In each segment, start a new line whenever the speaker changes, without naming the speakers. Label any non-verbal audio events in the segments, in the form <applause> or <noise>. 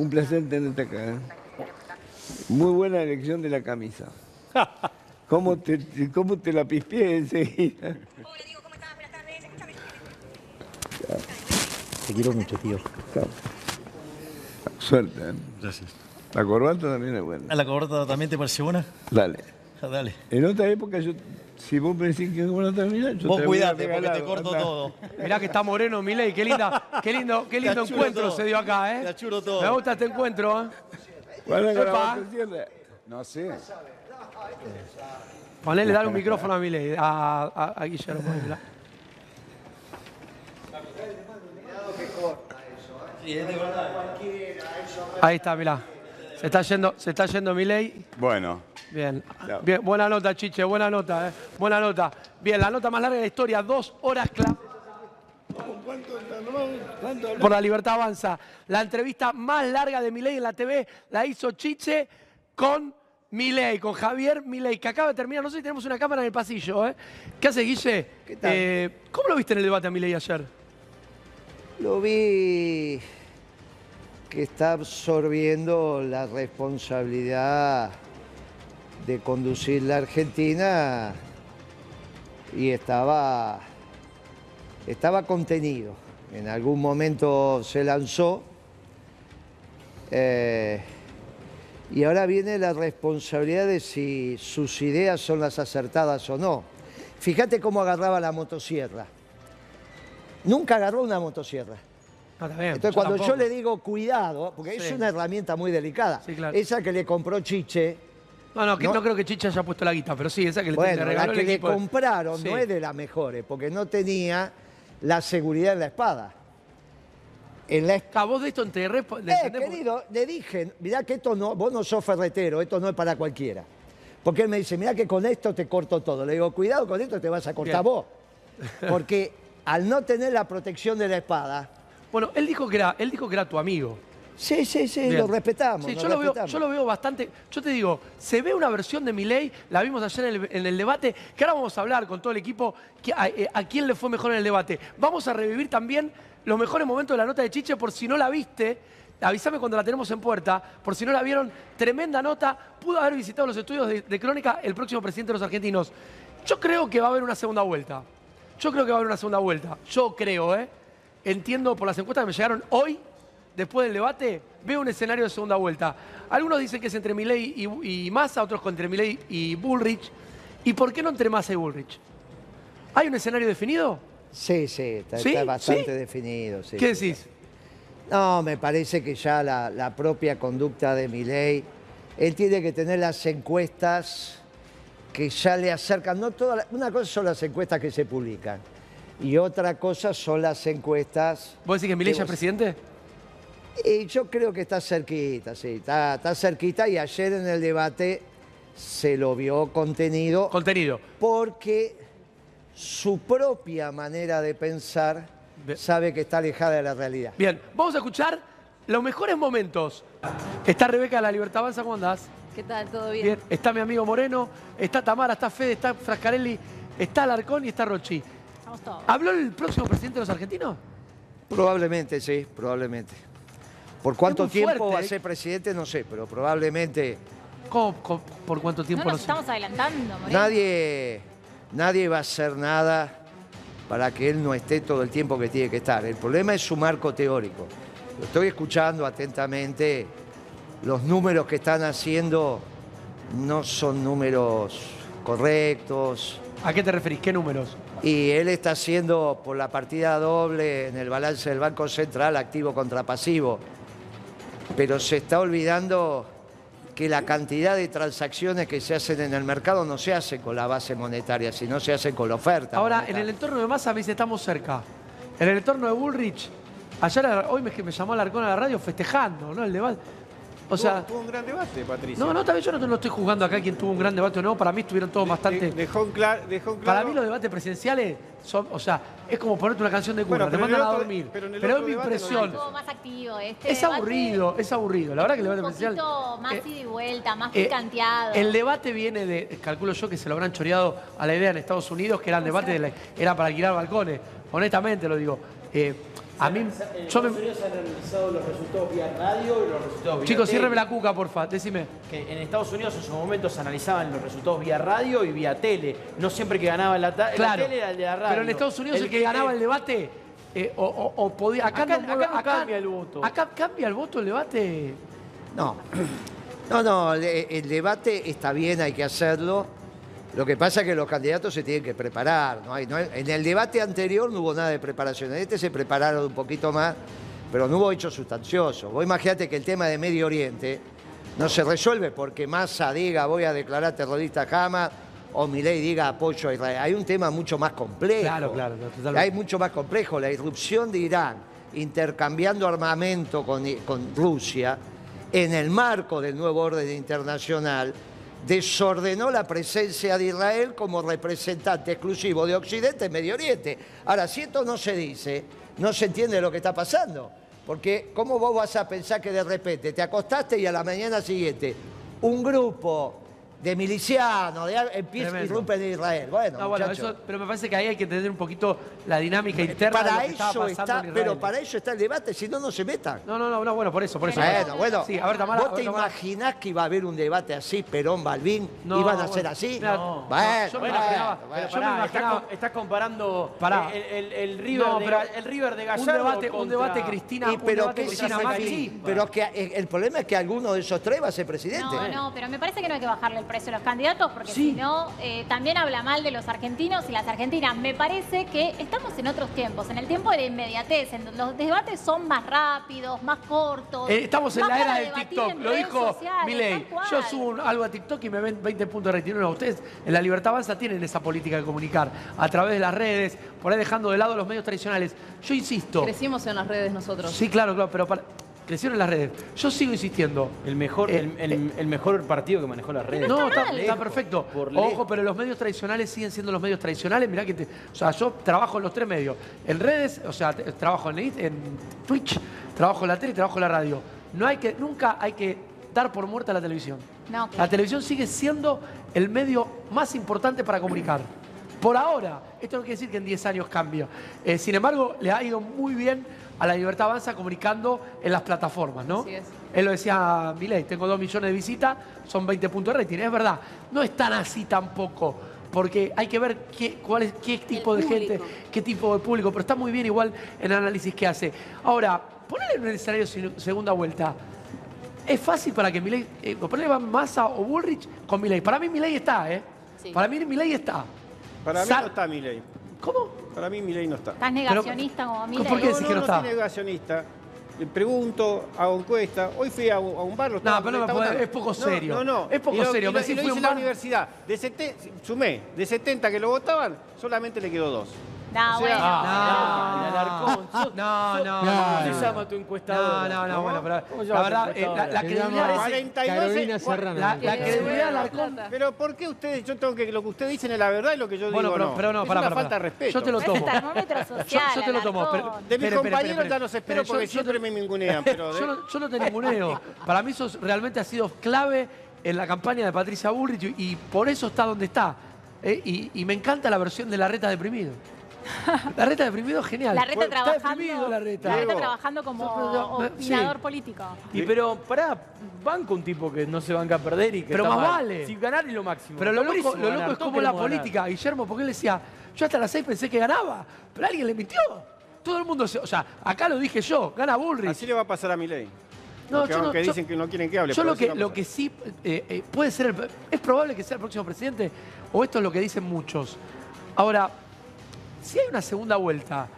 Un placer tenerte acá. ¿eh? Muy buena elección de la camisa. <laughs> ¿Cómo te, cómo te la pispié enseguida?
Hola, Diego, ¿cómo estás? Buenas tardes. Escúchame.
Te quiero mucho, tío.
Suerte. ¿eh?
Gracias.
La corbata también es
¿A
buena.
la corbata también te pareció buena?
Dale.
Ah, Dale.
En otra época, yo, si vos me decís que es buena también, yo
Vos
te
cuidate porque te corto todo.
Mirá que está moreno, Milei, qué linda, qué lindo, qué lindo encuentro
todo.
se dio acá, ¿eh?
Te achuro todo.
Me gusta este encuentro, ¿eh?
La
Epa.
motosierra. No sé.
Ponele, dale un micrófono a Milei, a, a, a Guillermo. ahí, mirá. Ahí está, mirá. Se está yendo, se está yendo Milei.
Bueno,
Bien. Bien, buena nota, Chiche, buena nota, ¿eh? Buena nota. Bien, la nota más larga de la historia, dos horas clave. Por la libertad avanza. La entrevista más larga de Milei en la TV la hizo Chiche con Milei, con Javier Milei, que acaba de terminar. No sé si tenemos una cámara en el pasillo, ¿eh? ¿Qué hace, Guille?
¿Qué tal?
Eh, ¿Cómo lo viste en el debate a Milei ayer?
Lo vi que está absorbiendo la responsabilidad de conducir la Argentina y estaba, estaba contenido. En algún momento se lanzó eh, y ahora viene la responsabilidad de si sus ideas son las acertadas o no. Fíjate cómo agarraba la motosierra. Nunca agarró una motosierra.
No, está bien,
Entonces, cuando yo le digo cuidado, porque es una herramienta muy delicada,
Sí, claro.
esa que le compró Chiche,
No, no, que
no-
creo que Chiche haya puesto la guita, pero sí, esa que le, le
bueno,
regaló
la que le compraron
Sí.
no es de las mejores, porque no tenía la seguridad en la espada. En la espada.
Ah, vos de esto le
Eh,
porque-
querido, le dije, mirá que esto no, vos no sos ferretero, esto no es para cualquiera. Porque él me dice, mirá que con esto te corto todo. Le digo, cuidado con esto te vas a cortar
Bien.
vos. <laughs> Porque al no tener la protección de la espada,
Bueno, él dijo que era, él dijo que era tu amigo.
Sí, sí, sí,
Bien.
lo respetamos.
Sí,
lo
yo, lo veo, yo lo veo bastante. Yo te digo, se ve una versión de Milei, la vimos ayer en el, en el debate, que ahora vamos a hablar con todo el equipo que a, eh, a quién le fue mejor en el debate. Vamos a revivir también los mejores momentos de la nota de Chiche, por si no la viste. Avísame cuando la tenemos en puerta, por si no la vieron. Tremenda nota. Pudo haber visitado los estudios de, de Crónica el próximo presidente de los argentinos. Yo creo que va a haber una segunda vuelta. Yo creo que va a haber una segunda vuelta. Yo creo, ¿eh? Entiendo por las encuestas que me llegaron hoy, después del debate, veo un escenario de segunda vuelta. Algunos dicen que es entre Milei y, y Massa, otros con entre Milei y Bullrich. ¿Y por qué no entre Massa y Bullrich? ¿Hay un escenario definido?
Sí, sí, está,
¿Sí?
está bastante
¿Sí?
definido. sí.
¿Qué decís?
No, me parece que ya la, la propia conducta de Milei, él tiene que tener las encuestas que ya le acercan. No todas, las- una cosa son las encuestas que se publican y otra cosa son las encuestas.
¿Vos decís que Milei ya es presidente?
Y yo creo que está cerquita, sí, está, está cerquita y ayer en el debate se lo vio contenido
Contenido.
porque su propia manera de pensar
Bien.
sabe que está alejada de la realidad.
Bien, vamos a escuchar los mejores momentos. Está Rebeca de la Libertad Avanza, ¿cómo andás?
¿Qué tal? ¿Todo bien?
Bien, está mi amigo Moreno, está Tamara, está Fede, está Frascarelli, está Alarcón y está Rochi.
Estamos todos.
¿Habló el próximo presidente de los argentinos?
Probablemente, sí, probablemente. ¿Por cuánto tiempo
fuerte,
va a
¿eh?
ser presidente? No sé, pero probablemente
¿Cómo, cómo- por cuánto tiempo?
no
no
nos
sé?
estamos adelantando, Moreno.
nadie, nadie va a hacer nada para que él no esté todo el tiempo que tiene que estar. El problema es su marco teórico. Lo estoy escuchando atentamente. Los números que están haciendo no son números correctos.
¿A qué te referís? ¿Qué números?
Y él está haciendo por la partida doble en el balance del Banco Central activo contra pasivo. Pero se está olvidando que la cantidad de transacciones que se hacen en el mercado no se hace con la base monetaria, sino se hace con la oferta.
Ahora, en el entorno de Massa me dice estamos cerca. En el entorno de Bullrich, ayer, hoy me, me llamó Alarcón a la radio festejando, ¿no? El debate. O sea,
tuvo, tuvo un gran debate, Patricia.
no, no, tal vez yo no, no estoy jugando acá quién tuvo un gran debate o no. Para mí estuvieron todos bastante.
De- dejó, en clar- dejó en
Para
claro...
mí los debates presidenciales son, o sea, es como ponerte una canción de cuna,
Bueno,
te mandan a dormir.
pero en el
Pero es mi
debate no
impresión.
Estuvo más activo este
Es
debate.
aburrido, es aburrido. La verdad que el debate
Un
presidencial.
poquito más
eh,
ida y vuelta, más
eh,
picanteado.
el debate viene de, calculo yo que se lo habrán choreado a la idea en Estados Unidos, que eran debates de la- era para alquilar balcones. Honestamente lo digo. Eh, A mí, yo me...
Unidos han analizado los resultados vía radio y los resultados vía
Chicos,
tele.
ciérreme la cuca, porfa, decime.
Que en Estados Unidos en su momento se analizaban los resultados vía radio y vía tele. No siempre que ganaba la, ta- la
Claro.
tele era el de la radio.
Pero en Estados Unidos el, que ganaba el debate eh, o, o- o podía. Acá,
Acá-
no,
acá no cambia el voto.
Acá cambia el voto el debate.
No, <clears throat> no, no, el, el debate está bien, hay que hacerlo. Lo que pasa es que los candidatos se tienen que preparar. ¿no? Hay- no hay- en el debate anterior no hubo nada de preparación. En este se prepararon un poquito más, pero no hubo hechos sustanciosos. Vos imagínate que el tema de Medio Oriente no se resuelve porque Massa diga voy a declarar terrorista a Hamas o Milei diga apoyo a Israel. Hay un tema mucho más complejo.
Claro, claro, totalmente.
Hay mucho más complejo. La irrupción de Irán intercambiando armamento con, con Rusia en el marco del nuevo orden internacional desordenó la presencia de Israel como representante exclusivo de Occidente en Medio Oriente. Ahora, si esto no se dice, no se entiende lo que está pasando. Porque ¿cómo vos vas a pensar que de repente te acostaste y a la mañana siguiente un grupo de milicianos de, empieza irrumpen en Israel? Bueno,
No, bueno, eso, pero me parece que ahí hay que entender un poquito la dinámica interna de
para
lo que estaba
eso
pasando
está,
en Israel.
pero para eso está el debate, si no, no se metan.
No, no, no, no, bueno, por eso, por eso.
Bueno, bueno,
Sí, a ver, Tamara.
¿vos
a
te
Tamara.
imaginás que iba a haber un debate así, Perón, Balvin?
No,
¿Iban a
bueno,
ser así?
no,
bueno,
yo me
bueno,
imaginaba-
bueno.
Pero
Yo me
pará,
imaginaba-
estás, com- estás comparando
Pará.
el, el- el River,
No,
de,
pero
el River de
un
Gallardo
debate, un debate Cristina,
Y
un
pero
debate
que
Cristina Macri.
pero que eh, el problema es que alguno de esos tres va a ser presidente.
No, no, pero me parece que no hay que bajarle el precio a los candidatos porque
Sí.
si no, eh, también habla mal de los argentinos y las argentinas. Me parece que estamos en otros tiempos, en el tiempo de la inmediatez, en donde los debates son más rápidos, más cortos.
Eh, estamos en la era del TikTok, lo dijo
sociales.
Yo subo un- algo a TikTok y me ven 20 puntos de retiro. No, ustedes en la Libertad Avanza tienen esa política de comunicar a través de las redes, por ahí dejando de lado los medios tradicionales. Yo insisto.
Crecimos en las redes nosotros.
Sí, claro, claro, pero para- crecieron en las redes. Yo sigo insistiendo.
El mejor,
Eh,
el, el- el mejor partido que manejó las redes.
No, está, perfecto.
Por
Ojo, pero los medios tradicionales siguen siendo los medios tradicionales. Mirá que te- o sea, yo trabajo en los tres medios. En redes, o sea, te- trabajo en, en Twitch, trabajo en la tele y trabajo en la radio. No hay que, nunca hay que dar por muerta la televisión.
No,
La televisión sigue siendo el medio más importante para comunicar. Por ahora, esto no quiere decir que en 10 años cambie. Eh, sin embargo, le ha ido muy bien a la Libertad Avanza comunicando en las plataformas, ¿no?
Así es.
Él lo decía Milei, tengo 2 millones de visitas, son 20 puntos de rating. Es verdad, no es tan así tampoco, porque hay que ver qué, cuál es, qué tipo de gente, qué tipo de público, pero está muy bien igual en el análisis que hace. Ahora, ponerle en un escenario segunda vuelta. Es fácil para que Milei, eh, ponerle Massa o Bullrich con Milei. Para mí Milei está, ¿eh?
Sí.
Para mí Milei está.
Para mí
Sa-
no está Milei.
¿Cómo?
Para mí Milei no está.
Estás negacionista como
¿por
Milei.
qué decís que no
no
está?
soy negacionista. Le pregunto, hago encuesta. Hoy fui a un, a un bar. lo
No, pero no puede- es poco serio.
No, no.
Es poco
Y lo-
serio.
y
Me
lo,
decís,
y lo
fui a un
hice en la
bar-
universidad. De sete- sumé, de 70 que lo votaban, solamente le quedó dos.
No,
O sea,
bueno.
Ah, el Alarcón. Sos-
No,
sos-
no,
¿Cómo
no,
se
no.
llama tu encuestadora?
No, no, no,
¿Cómo?
bueno, pero
¿Cómo se
la verdad, eh, la, la credibilidad es-
42
Carolina Serrano.
la, la
Que
credibilidad Alarcón...
Pero ¿por qué ustedes, yo tengo que, lo que ustedes dicen es la verdad y lo que yo
Bueno,
digo
pero,
no?
pero no,
es
pará,
una falta de respeto.
Yo te lo tomo. Yo, te lo tomo. Pero-
De mis compañeros ya no se espero porque siempre me ningunean, <laughs>
Yo no, no te ninguneo. Para mí eso realmente ha sido clave en la campaña de Patricia Bullrich y, y por eso está donde está. Eh, y, y me encanta la versión de la reta deprimido. <laughs> La reta deprimido es genial.
La reta
Está
trabajando,
deprimido la reta.
la reta trabajando como
yo- sí.
opinador político.
Y pero, pará, banco un tipo que no se banca a perder y que
Pero
está
más
mal.
vale.
Si ganar es lo máximo.
Pero lo loco, lo loco es como la
ganar.
política, Guillermo, porque él decía, yo hasta las seis pensé que ganaba, pero alguien le mintió. Todo el mundo, se, o sea, acá lo dije yo, gana Bullrich.
Así le va a pasar a Milei.
No,
Porque
yo no-
aunque
yo-
dicen que no quieren que hable.
Yo lo que, lo que sí eh, eh, puede ser, el- es probable que sea el próximo presidente, o esto es lo que dicen muchos. Ahora, si hay una segunda vuelta,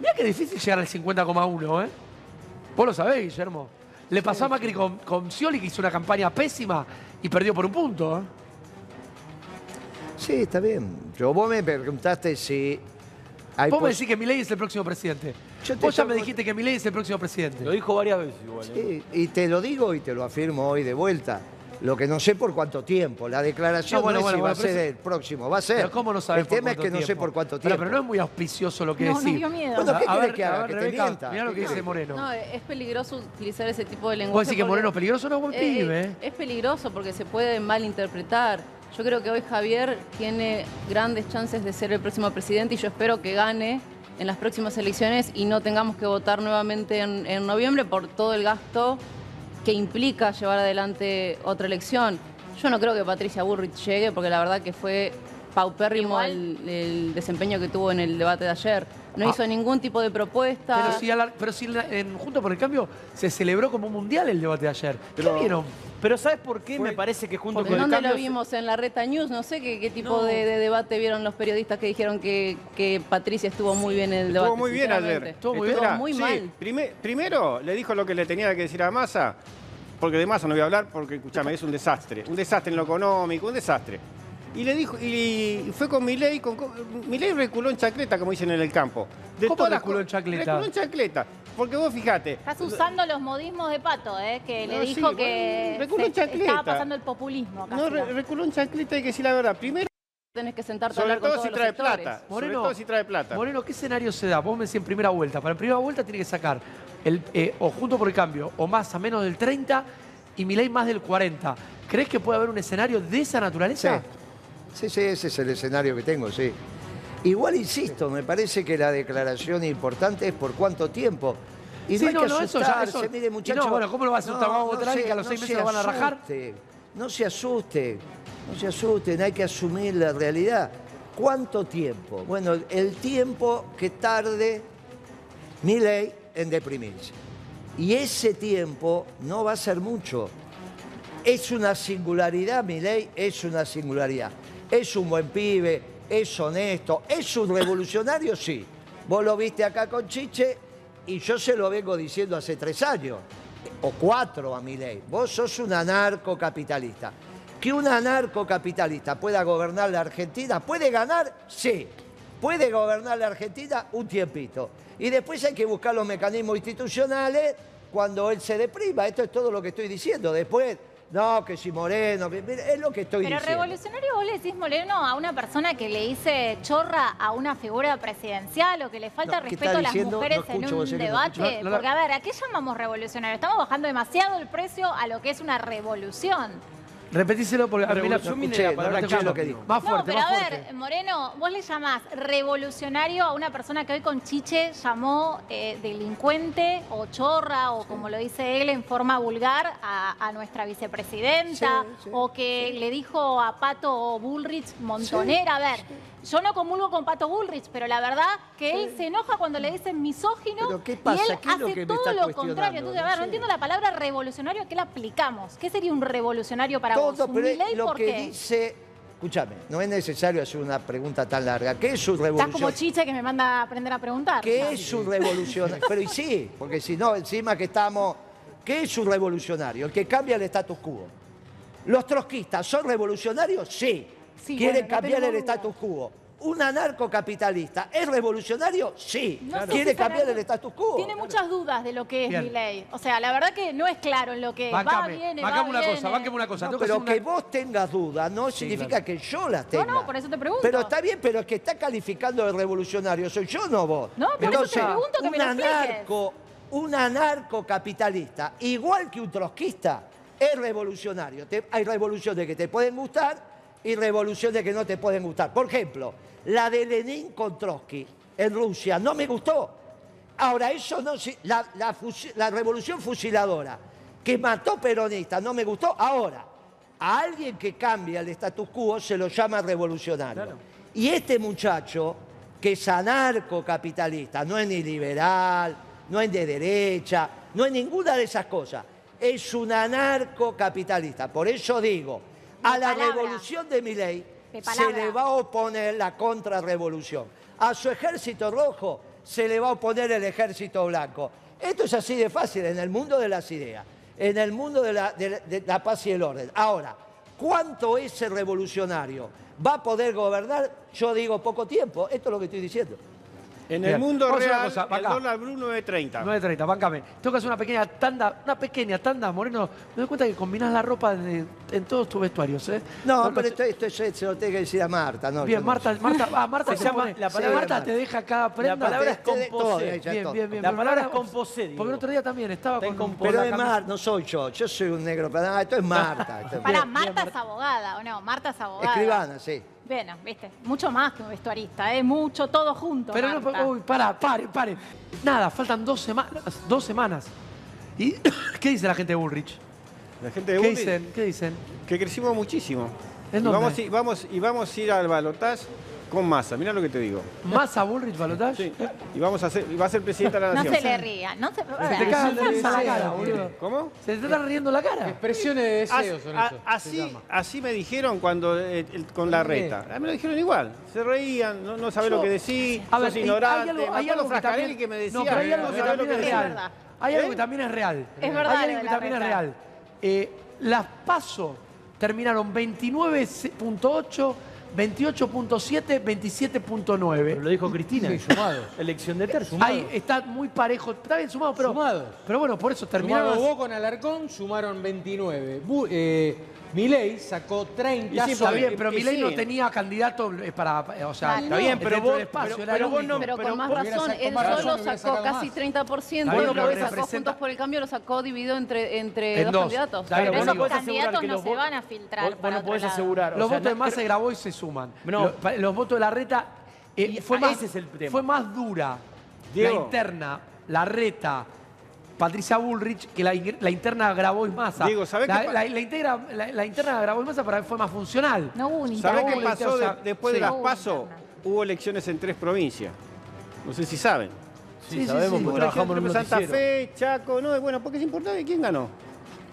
mira qué difícil llegar al 50,1, ¿eh? Vos lo sabés, Guillermo. Le pasó a Macri con, con Scioli, que hizo una campaña pésima y perdió por un punto, ¿eh?
Sí, está bien. Yo, vos me preguntaste si hay
Vos me decís que Milei es el próximo presidente.
Yo te
Vos ya me dijiste que Milei es el próximo presidente.
Lo dijo varias veces igual. ¿eh?
Sí, y te lo digo y te lo afirmo hoy de vuelta. Lo que no sé por cuánto tiempo. La declaración
No, bueno,
no, es
bueno,
si va a ser
pero
el próximo. Va a ser.
Pero ¿cómo no sabes
El tema es que no sé por cuánto
Pero,
tiempo.
pero no es muy auspicioso lo que
No, no
decís.
dio miedo.
Bueno, ¿qué
A ver,
que haga?
a ver,
¿Que te mienta?
mirá lo
¿Qué
que dice? Moreno.
No, es peligroso utilizar ese tipo de lenguaje.
¿Vos decís que Moreno es peligroso? No, es buen
Eh,
pibe.
Es peligroso porque se puede malinterpretar. Yo creo que hoy Javier tiene grandes chances de ser el próximo presidente y yo espero que gane en las próximas elecciones y no tengamos que votar nuevamente en, en noviembre por todo el gasto que implica llevar adelante otra elección. Yo no creo que Patricia Burrich llegue porque la verdad que fue paupérrimo el, el desempeño que tuvo en el debate de ayer. No
Ah.
hizo ningún tipo de propuesta.
Pero si, a la- pero si en, la- en Junto por el Cambio se celebró como mundial el debate de ayer.
Pero-
¿Qué vieron?
Pero ¿sabes por qué? Me parece que junto
¿En
con el
dónde
cambio...
lo vimos? ¿En la Reta News? No sé qué, qué tipo
No.
de, de debate vieron los periodistas que dijeron que, que Patricia estuvo muy bien en el debate.
Estuvo muy bien ayer.
Estuvo muy
Espera,
bien. Muy
sí,
mal.
prime- primero le dijo lo que le tenía que decir a Massa, porque de Massa no voy a hablar, porque escúchame, es un desastre. Un desastre en lo económico, un desastre. Y le dijo, y fue con Milei, con, con- Milei reculó en chacleta, como dicen en el campo.
¿Cómo
todas
reculó en chacleta?
Reculó en chacleta. Porque vos fijate.
Estás usando los modismos de Pato, ¿eh? que le
No,
dijo
sí,
que
reculó en chancleta.
estaba pasando el populismo acá.
No, re- reculó en chacleta, hay que decir la verdad. Primero,
Tenés que sentarte a
sobre
hablar con
todo
todos
si
los
trae
sectores.
plata.
Moreno,
sobre todo si trae plata.
Moreno, ¿qué escenario se da? Vos me decís en primera vuelta. Para en primera vuelta tiene que sacar el, eh, o Junto por el Cambio o más a menos del 30 y Milei más del 40. ¿Crees que puede haber un escenario de esa naturaleza?
sí, sí, ese es el escenario que tengo, sí. Igual insisto, me parece que la declaración importante es por cuánto tiempo. Y
Sí,
no hay
no,
que
no, eso ya- eso-
mire
y
muchachos.
no, bueno, ¿cómo lo va a asustar? Vamos a votar a alguien que a los seis
se
lo van a rajar.
asuste, No se asuste, no se asusten, hay que asumir la realidad. ¿Cuánto tiempo? Bueno, el- el tiempo que tarde mi ley en deprimirse. Y ese tiempo no va a ser mucho. Es una singularidad, mi ley, es una singularidad. Es un buen pibe, es honesto, es un revolucionario, sí. Vos lo viste acá con Chiche y yo se lo vengo diciendo hace tres años, o cuatro a mi ley. Vos sos un anarcocapitalista. Que un anarcocapitalista pueda gobernar la Argentina, ¿puede ganar? Sí. Puede gobernar la Argentina un tiempito. Y después hay que buscar los mecanismos institucionales cuando él se deprima. Esto es todo lo que estoy diciendo. Después, no, que si Moreno, que- es lo que estoy
Pero
diciendo.
revolucionario vos le decís Moreno a una persona que le dice chorra a una figura presidencial o que le falta
No, ¿qué
respeto a las
diciendo?
mujeres
No escucho,
en un debate.
no,
Porque, a ver, ¿a qué llamamos revolucionario? Estamos bajando demasiado el precio a lo que es una revolución.
Repetíselo porque a mí la,
no escuché,
la palabra
no escuché lo que
digo.
dijo.
Más
no,
fuerte,
pero
más
a ver, Moreno, vos le llamás revolucionario a una persona que hoy con Chiche llamó eh, delincuente o chorra o como lo dice él en forma vulgar a, a nuestra vicepresidenta
Sí, sí,
o que le dijo a Pato Bullrich montonera. A ver, yo no comulgo con Pato Bullrich, pero la verdad que él se enoja cuando le dicen misógino
Pero ¿qué
y él
¿Qué es lo
hace
que
todo lo contrario. Entonces, a
No
ver, no
sé.
entiendo la palabra revolucionario, ¿a qué la aplicamos? ¿Qué sería un revolucionario para
Todo,
¿Un
pero
Milei
lo
por
que
qué?
dice. Escúchame, no es necesario hacer una pregunta tan larga. ¿Qué es un
Estás como
revolución?
chiche que me manda a aprender a preguntar.
¿Qué es un revolucionario? <laughs> Pero y sí, porque si no, encima que estamos. ¿Qué es un revolucionario? El que cambia el status quo. ¿Los trotskistas son revolucionarios? Sí.
Sí,
¿Quieren
bueno,
cambiar el status quo? ¿Un anarcocapitalista es revolucionario? Sí.
No
¿Quiere cambiar el status quo?
Tiene muchas dudas de lo que es
Bien.
mi ley. O sea, la verdad que no es claro en lo que es. va, viene,
bancame
va,
una
viene.
cosa, bancame una cosa.
No,
que
pero que
una-
vos tengas dudas no significa que yo las
No,
tenga.
no, por eso te pregunto.
Pero está bien, pero el que está calificando de revolucionario soy yo, no vos.
No, por eso te pregunto que
un
me
anarco, un anarcocapitalista, igual que un trotskista, es revolucionario. Te- hay revoluciones que te pueden gustar y revoluciones que no te pueden gustar. Por ejemplo, la de Lenin con Trotsky en Rusia no me gustó. Ahora, eso no... La, la la revolución fusiladora que mató peronistas no me gustó. Ahora, a alguien que cambia el status quo se lo llama revolucionario. Y este muchacho, que es anarcocapitalista, no es ni liberal, no es de derecha, no es ninguna de esas cosas, es un anarcocapitalista. Por eso digo, a la
palabra.
revolución de mi ley
De
se le va a oponer la contrarrevolución. A su ejército rojo se le va a oponer el ejército blanco. Esto es así de fácil en el mundo de las ideas, en el mundo de la, de- de la paz y el orden. Ahora, ¿cuánto ese revolucionario va a poder gobernar? Yo digo poco tiempo. Esto es lo que estoy diciendo.
En
Bien,
el mundo
vamos a hacer una
real,
cosa,
el
acá.
dólar blue 9.30.
9.30, bancame. Tengo que hacer una pequeña tanda, una pequeña tanda, Moreno. Me doy cuenta que combinás la ropa de- en todos tus vestuarios, ¿eh?
No, pero esto, esto es- se lo tengo que decir a Marta. No,
Bien,
yo no
Marta,
sé.
Marta, ah, Marta <laughs>
Se llama-
pone-
la palabra-
Marta te deja cada prenda.
La palabra es
Te- te- todo,
composé.
ya
Bien,
todo.
bien, bien.
La palabra es
Ahora,
composé, digo.
Porque el otro día también estaba
Está
con,
en
con
composé.
Pero
la
es
camisa-
Marta, no soy yo. Yo soy un negro. Pero, ah, esto es Marta. esto es
Pará,
Bien,
Marta
bien,
es abogada, ¿o no? Marta es abogada.
Escribana, sí.
Bueno, viste, mucho más que un vestuarista, ¿eh? Mucho, todo junto.
Pero no,
Marta.
uy, para, pare, pare. Nada, faltan dos semanas. Dos semanas. ¿Y <coughs> qué dice la gente de Bullrich?
La gente de
¿Qué
Bullrich,
dicen? ¿Qué dicen?
que crecimos muchísimo.
¿En
y
dónde?
vamos, a ir- vamos, y vamos a ir al balotaje con masa. Mirá lo que te digo.
¿Más a Bullrich Balotage?
Sí. Y vamos a ser, y va a ser presidente de la
No
nación.
se le ría, no se...
Se te caga la risa en la cara, boludo.
¿Cómo?
Se te está riendo la cara.
Expresiones de deseo son eso.
así, así me dijeron cuando eh, el- con la reta. A mí me lo dijeron igual. Se reían, no, no sabés
Yo-
lo que decís,
A ver,
sos
y
ignorante.
hay algo, hay algo que
Frascarelli
también,
que me decía.
no, pero hay algo
no
que
sabés lo
también es
decís.
real. Hay algo
¿Eh?
que también es real.
Es verdad
Hay
lo
algo
de
que
la
también es
reta.
real. Eh, las PASO terminaron 29.8, 28.7,
Pero
27.9.
lo dijo Cristina.
Sí, sumado. <laughs>
Elección de tercio.
Ahí está muy parejo. Está bien sumado, pero.
Sumado.
Pero bueno, por eso
Sumado
terminaron.
vos con Alarcón, sumaron 29. Bu- eh, Milei sacó 30.
Y sí,
Está bien, pero
y
Milei
sí.
no tenía candidato eh, para. eh, O sea.
Está bien, pero vos,
espacio,
pero, vos no,
Pero
pero
con más
vos-
razón, él
más razón,
solo sacó casi
más.
30%,
Está bien,
lo
pero
que sacó
representa-
Juntos por el Cambio lo sacó dividido entre, entre
En
dos,
dos.
candidatos.
Claro,
Pero esos
no
candidatos no se van a filtrar
Vos, no podés asegurar.
Los
o sea,
votos de
na-
Massa y Grabois se suman.
No.
Lo- Los, votos de la reta eh,
Y
fue, más,
ese es el tema.
fue más dura la interna, la reta, Patricia Bullrich, que la, in- la interna Grabois Massa.
Diego, ¿sabés
la,
qué
la, la integra- la- la interna Grabois Massa para mí fue más funcional.
No hubo un
¿Sabés qué pasó de- después de
sí.
las PASO? Hubo elecciones en tres provincias. No sé si saben.
Sí, sabemos
sí.
porque trabajamos en un
Santa. Fe, Chaco, no, bueno, porque es importante quién ganó.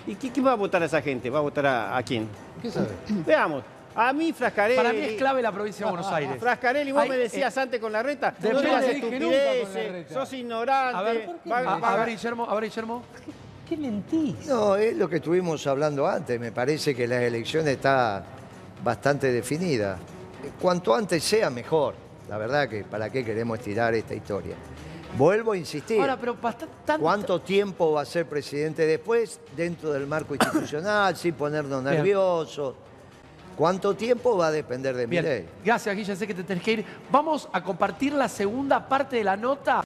¿Y qui- quién va a votar a esa gente? ¿Va a votar a, a quién?
¿Qué sabes?
Veamos. A mí, Frascarelli.
Para mí es clave la provincia de Buenos Aires.
Frascarelli, vos
Hay-
me decías antes con la reta, no digas
no dije nunca con la
estupideces,
reta.
sos ignorante.
A ver,
va-
a,
va-
a ver, Guillermo, a ver, Guillermo.
¿Qué mentís?
No, es lo que estuvimos hablando antes. Me parece que la elección está bastante definida. Cuanto antes sea, mejor. La verdad que para qué queremos estirar esta historia. Vuelvo a insistir.
Ahora, pero bastante.
¿Cuánto tiempo va a ser presidente después dentro del marco institucional, sin ponernos
Bien.
nerviosos? ¿Cuánto tiempo va a depender de mi
Bien, gracias, Guilla, sé que te tenés que ir. Vamos a compartir la segunda parte de la nota.